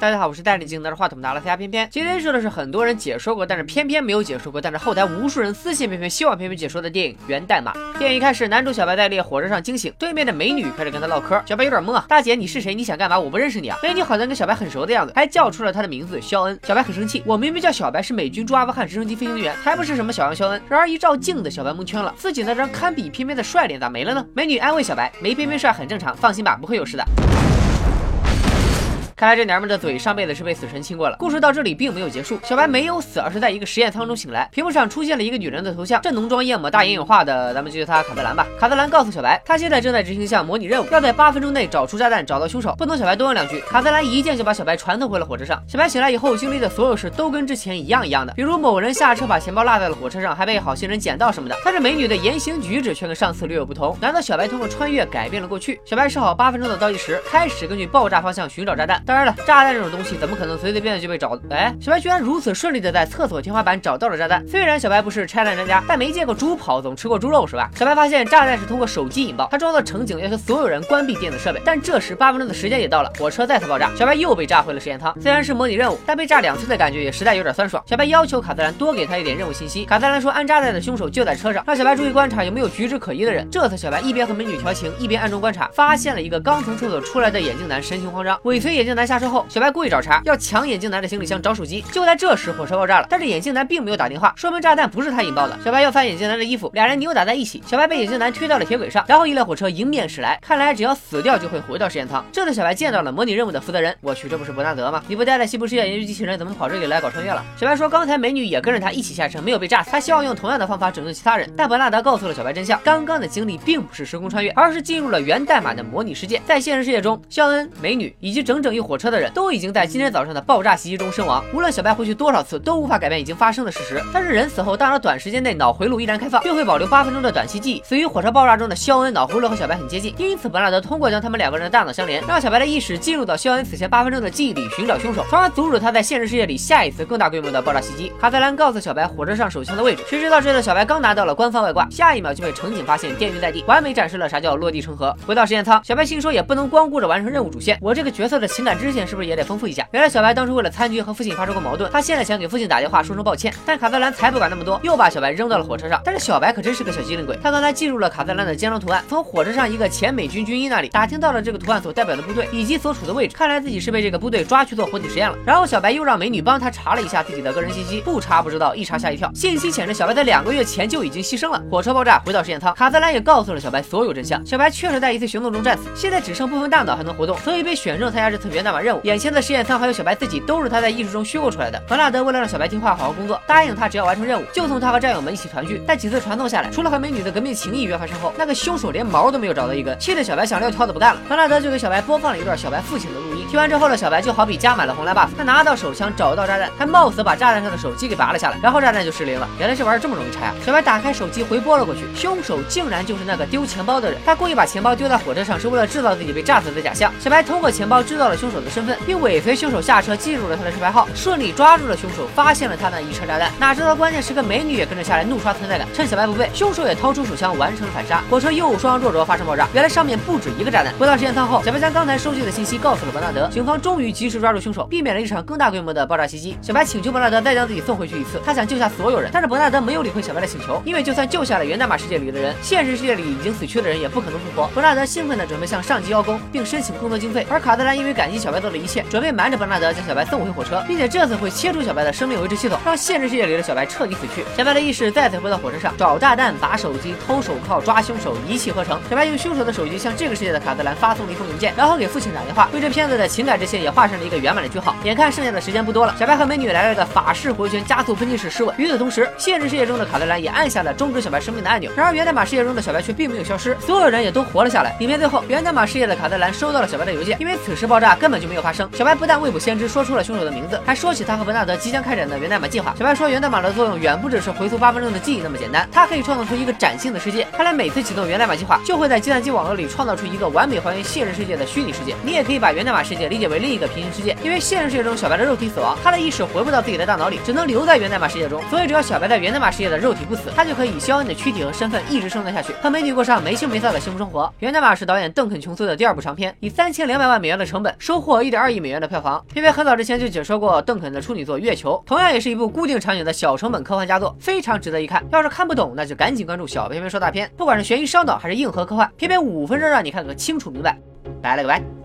大家好，我是戴眼镜拿着话筒拿了 C R 偏偏。今天说的是很多人解说过，但是偏偏没有解说过，但是后台无数人私信偏偏希望偏偏解说的电影《源代码》。电影一开始，男主小白在列火车上惊醒，对面的美女开始跟他唠嗑。小白有点懵啊，大姐你是谁？你想干嘛？我不认识你啊。美女好像跟小白很熟的样子，还叫出了他的名字肖恩。小白很生气，我明明叫小白，是美军驻阿富汗直升机飞行员，还不是什么小杨肖恩。然而一照镜子，小白蒙圈了，自己那张堪比偏偏的帅脸咋没了呢？美女安慰小白，没偏偏帅很正常，放心吧，不会有事的。看来这娘们的嘴上辈子是被死神亲过了。故事到这里并没有结束，小白没有死，而是在一个实验舱中醒来。屏幕上出现了一个女人的头像，这浓妆艳抹、大眼影画的，咱们就叫她卡特兰吧。卡特兰告诉小白，她现在正在执行一项模拟任务，要在八分钟内找出炸弹，找到凶手。不等小白多问两句，卡特兰一剑就把小白传送回了火车上。小白醒来以后经历的所有事都跟之前一样一样的，比如某人下车把钱包落在了火车上，还被好心人捡到什么的。但是美女的言行举止却跟上次略有不同。难道小白通过穿越改变了过去？小白设好八分钟的倒计时，开始根据爆炸方向寻找炸弹。当然了，炸弹这种。东西怎么可能随随便便就被找？哎，小白居然如此顺利的在厕所天花板找到了炸弹。虽然小白不是拆弹专家，但没见过猪跑，总吃过猪肉是吧？小白发现炸弹是通过手机引爆，他装作乘警要求所有人关闭电子设备。但这时八分钟的时间也到了，火车再次爆炸，小白又被炸回了实验舱。虽然是模拟任务，但被炸两次的感觉也实在有点酸爽。小白要求卡特兰多给他一点任务信息。卡特兰说安炸弹的凶手就在车上，让小白注意观察有没有举止可疑的人。这次小白一边和美女调情，一边暗中观察，发现了一个刚从厕所出来的眼镜男，神情慌张，尾随眼镜男下车后，小白故意找茬，要抢。眼镜男的行李箱找手机，就在这时火车爆炸了，但是眼镜男并没有打电话，说明炸弹不是他引爆的。小白要翻眼镜男的衣服，俩人扭打在一起，小白被眼镜男推到了铁轨上，然后一辆火车迎面驶来，看来只要死掉就会回到实验舱。这次小白见到了模拟任务的负责人，我去，这不是伯纳德吗？你不待在西部世界研究机器人，怎么跑这里来搞穿越了？小白说刚才美女也跟着他一起下车，没有被炸死，他希望用同样的方法拯救其他人。但伯纳德告诉了小白真相，刚刚的经历并不是时空穿越，而是进入了源代码的模拟世界。在现实世界中，肖恩、美女以及整整一火车的人都已经在今天早上的爆炸袭击中身亡。无论小白回去多少次，都无法改变已经发生的事实。但是人死后，大脑短时间内脑回路依然开放，并会保留八分钟的短期记忆。死于火车爆炸中的肖恩脑回路和小白很接近，因此本拉德通过将他们两个人的大脑相连，让小白的意识进入到肖恩此前八分钟的记忆里寻找凶手，从而阻止他在现实世界里下一次更大规模的爆炸袭击。卡特兰告诉小白火车上手枪的位置，谁知道这次小白刚拿到了官方外挂，下一秒就被乘警发现电晕在地，完美展示了啥叫落地成盒。回到实验舱，小白心说也不能光顾着完成任务主线，我这个角色的情感支线是不是也得丰富一下？原来小白当初为了参军和父亲发生过矛盾，他。现在想给父亲打电话说声抱歉，但卡特兰才不管那么多，又把小白扔到了火车上。但是小白可真是个小机灵鬼，他刚才记住了卡特兰的肩章图案，从火车上一个前美军军医那里打听到了这个图案所代表的部队以及所处的位置。看来自己是被这个部队抓去做活体实验了。然后小白又让美女帮他查了一下自己的个人信息，不查不知道，一查吓一跳，信息显示小白在两个月前就已经牺牲了。火车爆炸，回到实验舱，卡特兰也告诉了小白所有真相。小白确实在一次行动中战死，现在只剩部分大脑还能活动，所以被选中参加这次源代码任务。眼前的实验舱还有小白自己，都是他在意识中虚构出来的。伯纳德为了让小白听。话好好工作，答应他只要完成任务，就送他和战友们一起团聚。但几次传送下来，除了和美女的革命情谊约发生后，那个凶手连毛都没有找到一根，气得小白想撂挑子不干了。伯纳德就给小白播放了一段小白父亲的录音。听完之后的小白就好比加满了红蓝 buff，他拿到手枪找到炸弹，还冒死把炸弹上的手机给拔了下来，然后炸弹就失灵了。原来这玩意儿这么容易拆啊！小白打开手机回拨了过去，凶手竟然就是那个丢钱包的人。他故意把钱包丢在火车上，是为了制造自己被炸死的假象。小白通过钱包知道了凶手的身份，并尾随凶手下车，记住了他的车牌号，顺利抓住了凶手，发现了他那一车炸弹。哪知道关键时刻，美女也跟着下来怒刷存在感。趁小白不备，凶手也掏出手枪完成了反杀。火车又双弱着发生爆炸，原来上面不止一个炸弹。回到实验舱后，小白将刚才收集的信息告诉了伯纳德，警方终于及时抓住凶手，避免了一场更大规模的爆炸袭击。小白请求伯纳德再将自己送回去一次，他想救下所有人。但是伯纳德没有理会小白的请求，因为就算救下了源代码世界里的人，现实世界里已经死去的人也不可能复活。伯纳德兴奋地准备向上级邀功，并申请更多经费。而卡特兰因为感激小白做的一切，准备瞒着伯纳德将小白送回火车，并且这次会切除小白的生命维持系统，让现实世界里的小白彻底。死去，小白的意识再次回到火车上，找炸弹、砸手机、偷手铐、抓凶手，一气呵成。小白用凶手的手机向这个世界的卡特兰发送了一封邮件，然后给父亲打电话，为这片子的情感支线也画上了一个圆满的句号。眼看剩下的时间不多了，小白和美女来了个法式回旋加速喷气式湿吻。与此同时，现实世界中的卡特兰也按下了终止小白生命的按钮。然而源代码世界中的小白却并没有消失，所有人也都活了下来。影片最后，源代码世界的卡特兰收到了小白的邮件，因为此时爆炸根根本就没有发生。小白不但未卜先知说出了凶手的名字，还说起他和文纳德即将开展的源代码计划。小白说，源代码的作用远不只是回溯八。分钟的记忆那么简单，它可以创造出一个崭新的世界。看来每次启动源代码计划，就会在计算机网络里创造出一个完美还原现实世界的虚拟世界。你也可以把源代码世界理解为另一个平行世界，因为现实世界中小白的肉体死亡，他的意识回不到自己的大脑里，只能留在源代码世界中。所以只要小白在源代码世界的肉体不死，他就可以以肖恩的躯体和身份一直生存下去，和美女过上没羞没臊的幸福生活。源代码是导演邓肯·琼斯的第二部长片，以三千两百万美元的成本收获一点二亿美元的票房。偏偏很早之前就解说过邓肯的处女作《月球》，同样也是一部固定场景的小成本科幻佳作，非常值得一看。要是看不懂，那就赶紧关注小编编说大片，不管是悬疑烧脑还是硬核科幻，偏偏五分钟让你看个清楚明白。拜了个拜。